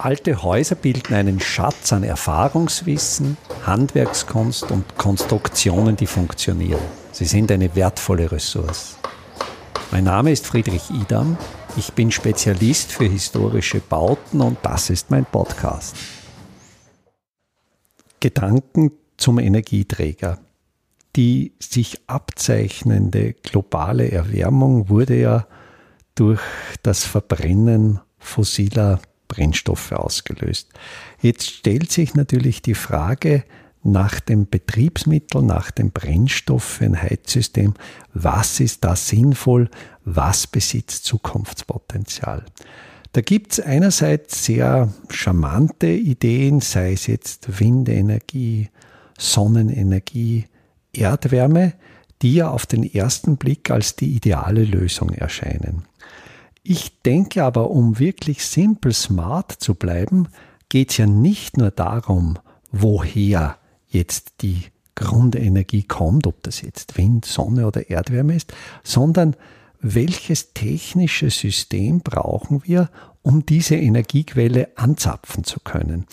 Alte Häuser bilden einen Schatz an Erfahrungswissen, Handwerkskunst und Konstruktionen, die funktionieren. Sie sind eine wertvolle Ressource. Mein Name ist Friedrich Idam. Ich bin Spezialist für historische Bauten und das ist mein Podcast. Gedanken zum Energieträger. Die sich abzeichnende globale Erwärmung wurde ja durch das Verbrennen fossiler Brennstoffe ausgelöst. Jetzt stellt sich natürlich die Frage nach dem Betriebsmittel, nach dem Brennstoff für ein Heizsystem, was ist da sinnvoll, was besitzt Zukunftspotenzial. Da gibt es einerseits sehr charmante Ideen, sei es jetzt Windenergie, Sonnenenergie, Erdwärme, die ja auf den ersten Blick als die ideale Lösung erscheinen. Ich denke aber, um wirklich simple smart zu bleiben, geht es ja nicht nur darum, woher jetzt die Grundenergie kommt, ob das jetzt Wind, Sonne oder Erdwärme ist, sondern welches technische System brauchen wir, um diese Energiequelle anzapfen zu können.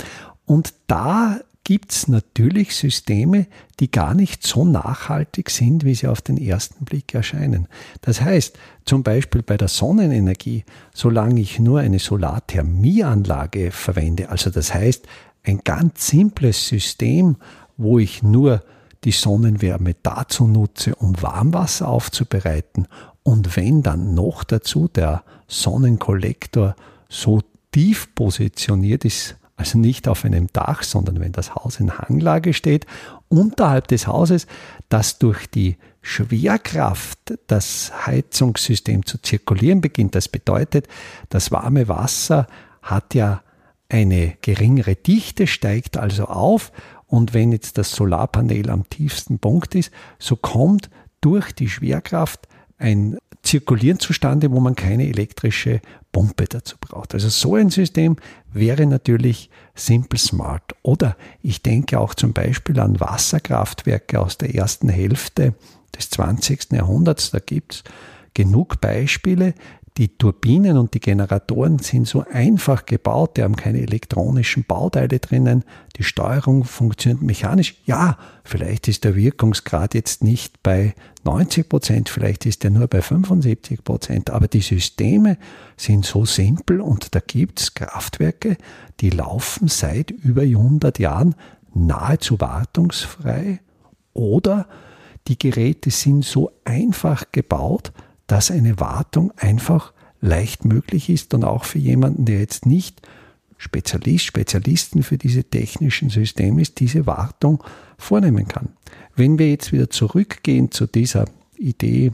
Und da gibt es natürlich Systeme, die gar nicht so nachhaltig sind, wie sie auf den ersten Blick erscheinen. Das heißt, zum Beispiel bei der Sonnenenergie, solange ich nur eine Solarthermieanlage verwende, also das heißt ein ganz simples System, wo ich nur die Sonnenwärme dazu nutze, um Warmwasser aufzubereiten und wenn dann noch dazu der Sonnenkollektor so tief positioniert ist, also nicht auf einem Dach, sondern wenn das Haus in Hanglage steht, unterhalb des Hauses, dass durch die Schwerkraft das Heizungssystem zu zirkulieren beginnt. Das bedeutet, das warme Wasser hat ja eine geringere Dichte, steigt also auf und wenn jetzt das Solarpanel am tiefsten Punkt ist, so kommt durch die Schwerkraft ein Zirkulieren zustande, wo man keine elektrische Pumpe dazu braucht. Also so ein System wäre natürlich Simple Smart. Oder ich denke auch zum Beispiel an Wasserkraftwerke aus der ersten Hälfte des 20. Jahrhunderts. Da gibt es genug Beispiele, die Turbinen und die Generatoren sind so einfach gebaut, die haben keine elektronischen Bauteile drinnen, die Steuerung funktioniert mechanisch. Ja, vielleicht ist der Wirkungsgrad jetzt nicht bei 90 Prozent, vielleicht ist er nur bei 75 Prozent, aber die Systeme sind so simpel und da gibt es Kraftwerke, die laufen seit über 100 Jahren nahezu wartungsfrei oder die Geräte sind so einfach gebaut, dass eine Wartung einfach leicht möglich ist und auch für jemanden, der jetzt nicht Spezialist, Spezialisten für diese technischen Systeme ist, diese Wartung vornehmen kann. Wenn wir jetzt wieder zurückgehen zu dieser Idee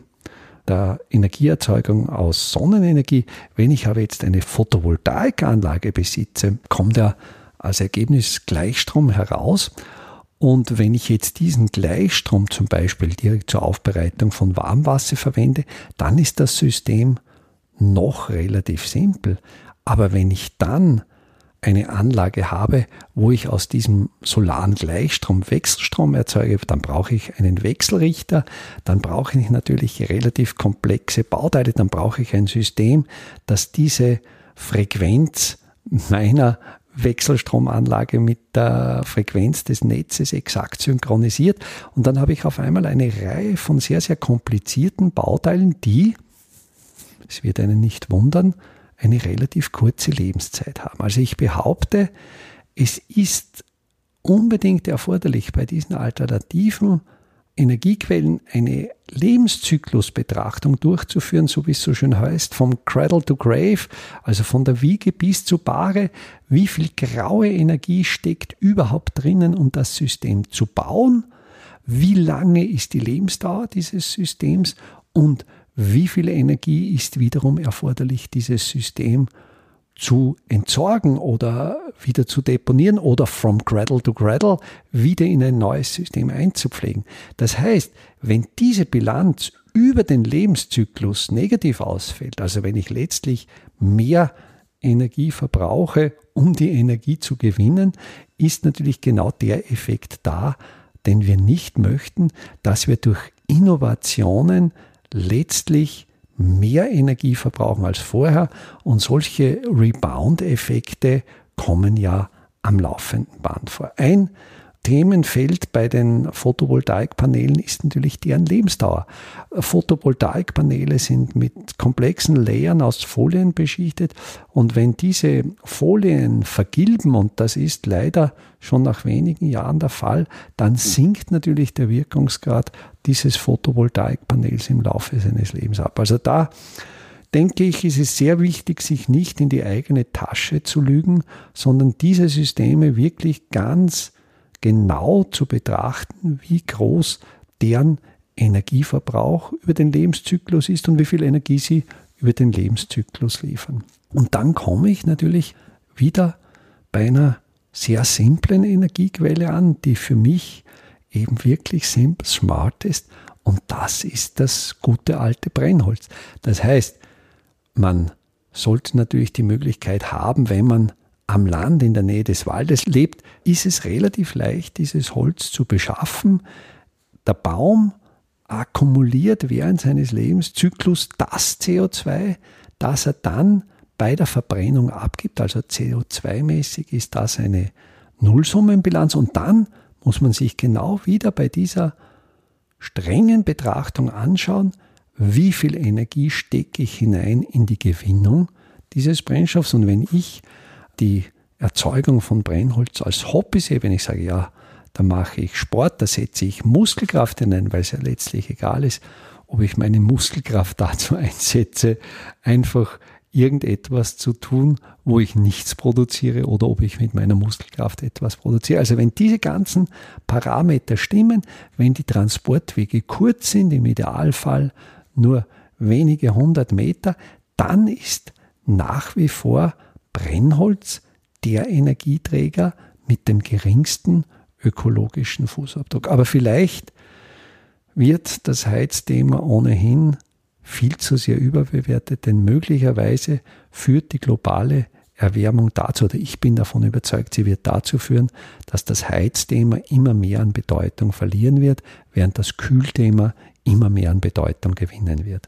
der Energieerzeugung aus Sonnenenergie, wenn ich aber jetzt eine Photovoltaikanlage besitze, kommt ja als Ergebnis Gleichstrom heraus und wenn ich jetzt diesen Gleichstrom zum Beispiel direkt zur Aufbereitung von Warmwasser verwende, dann ist das System noch relativ simpel. Aber wenn ich dann eine Anlage habe, wo ich aus diesem solaren Gleichstrom Wechselstrom erzeuge, dann brauche ich einen Wechselrichter, dann brauche ich natürlich relativ komplexe Bauteile, dann brauche ich ein System, das diese Frequenz meiner Wechselstromanlage mit der Frequenz des Netzes exakt synchronisiert. Und dann habe ich auf einmal eine Reihe von sehr, sehr komplizierten Bauteilen, die, es wird einen nicht wundern, eine relativ kurze Lebenszeit haben. Also ich behaupte, es ist unbedingt erforderlich bei diesen alternativen Energiequellen eine Lebenszyklusbetrachtung durchzuführen, so wie es so schön heißt, vom Cradle to Grave, also von der Wiege bis zu Bahre, wie viel graue Energie steckt überhaupt drinnen, um das System zu bauen, wie lange ist die Lebensdauer dieses Systems? Und wie viel Energie ist wiederum erforderlich, dieses System zu zu entsorgen oder wieder zu deponieren oder from cradle to cradle wieder in ein neues System einzupflegen. Das heißt, wenn diese Bilanz über den Lebenszyklus negativ ausfällt, also wenn ich letztlich mehr Energie verbrauche, um die Energie zu gewinnen, ist natürlich genau der Effekt da, den wir nicht möchten, dass wir durch Innovationen letztlich mehr Energie verbrauchen als vorher und solche Rebound-Effekte kommen ja am laufenden Band vor. Ein Themenfeld bei den Photovoltaikpanelen ist natürlich deren Lebensdauer. Photovoltaikpaneele sind mit komplexen Layern aus Folien beschichtet und wenn diese Folien vergilben, und das ist leider schon nach wenigen Jahren der Fall, dann sinkt natürlich der Wirkungsgrad dieses Photovoltaikpanels im Laufe seines Lebens ab. Also da denke ich, ist es sehr wichtig, sich nicht in die eigene Tasche zu lügen, sondern diese Systeme wirklich ganz genau zu betrachten, wie groß deren Energieverbrauch über den Lebenszyklus ist und wie viel Energie sie über den Lebenszyklus liefern. Und dann komme ich natürlich wieder bei einer sehr simplen Energiequelle an, die für mich eben wirklich simpel, smart ist. Und das ist das gute alte Brennholz. Das heißt, man sollte natürlich die Möglichkeit haben, wenn man am Land in der Nähe des Waldes lebt, ist es relativ leicht, dieses Holz zu beschaffen. Der Baum akkumuliert während seines Lebenszyklus das CO2, das er dann bei der Verbrennung abgibt. Also CO2-mäßig ist das eine Nullsummenbilanz. Und dann muss man sich genau wieder bei dieser strengen Betrachtung anschauen, wie viel Energie stecke ich hinein in die Gewinnung dieses Brennstoffs. Und wenn ich die Erzeugung von Brennholz als Hobby sehe, wenn ich sage, ja, da mache ich Sport, da setze ich Muskelkraft hinein, weil es ja letztlich egal ist, ob ich meine Muskelkraft dazu einsetze, einfach irgendetwas zu tun, wo ich nichts produziere oder ob ich mit meiner Muskelkraft etwas produziere. Also wenn diese ganzen Parameter stimmen, wenn die Transportwege kurz sind, im Idealfall nur wenige hundert Meter, dann ist nach wie vor Brennholz der Energieträger mit dem geringsten ökologischen Fußabdruck. Aber vielleicht wird das Heizthema ohnehin viel zu sehr überbewertet, denn möglicherweise führt die globale Erwärmung dazu, oder ich bin davon überzeugt, sie wird dazu führen, dass das Heizthema immer mehr an Bedeutung verlieren wird, während das Kühlthema immer mehr an Bedeutung gewinnen wird.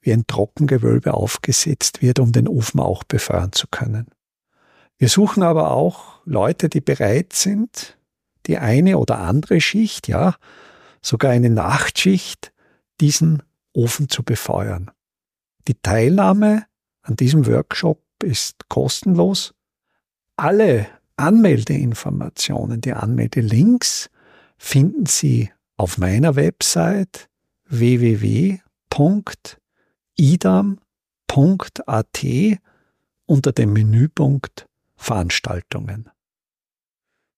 wie ein Trockengewölbe aufgesetzt wird, um den Ofen auch befeuern zu können. Wir suchen aber auch Leute, die bereit sind, die eine oder andere Schicht, ja, sogar eine Nachtschicht, diesen Ofen zu befeuern. Die Teilnahme an diesem Workshop ist kostenlos. Alle Anmeldeinformationen, die Anmeldelinks finden Sie auf meiner Website www idam.at unter dem Menüpunkt Veranstaltungen.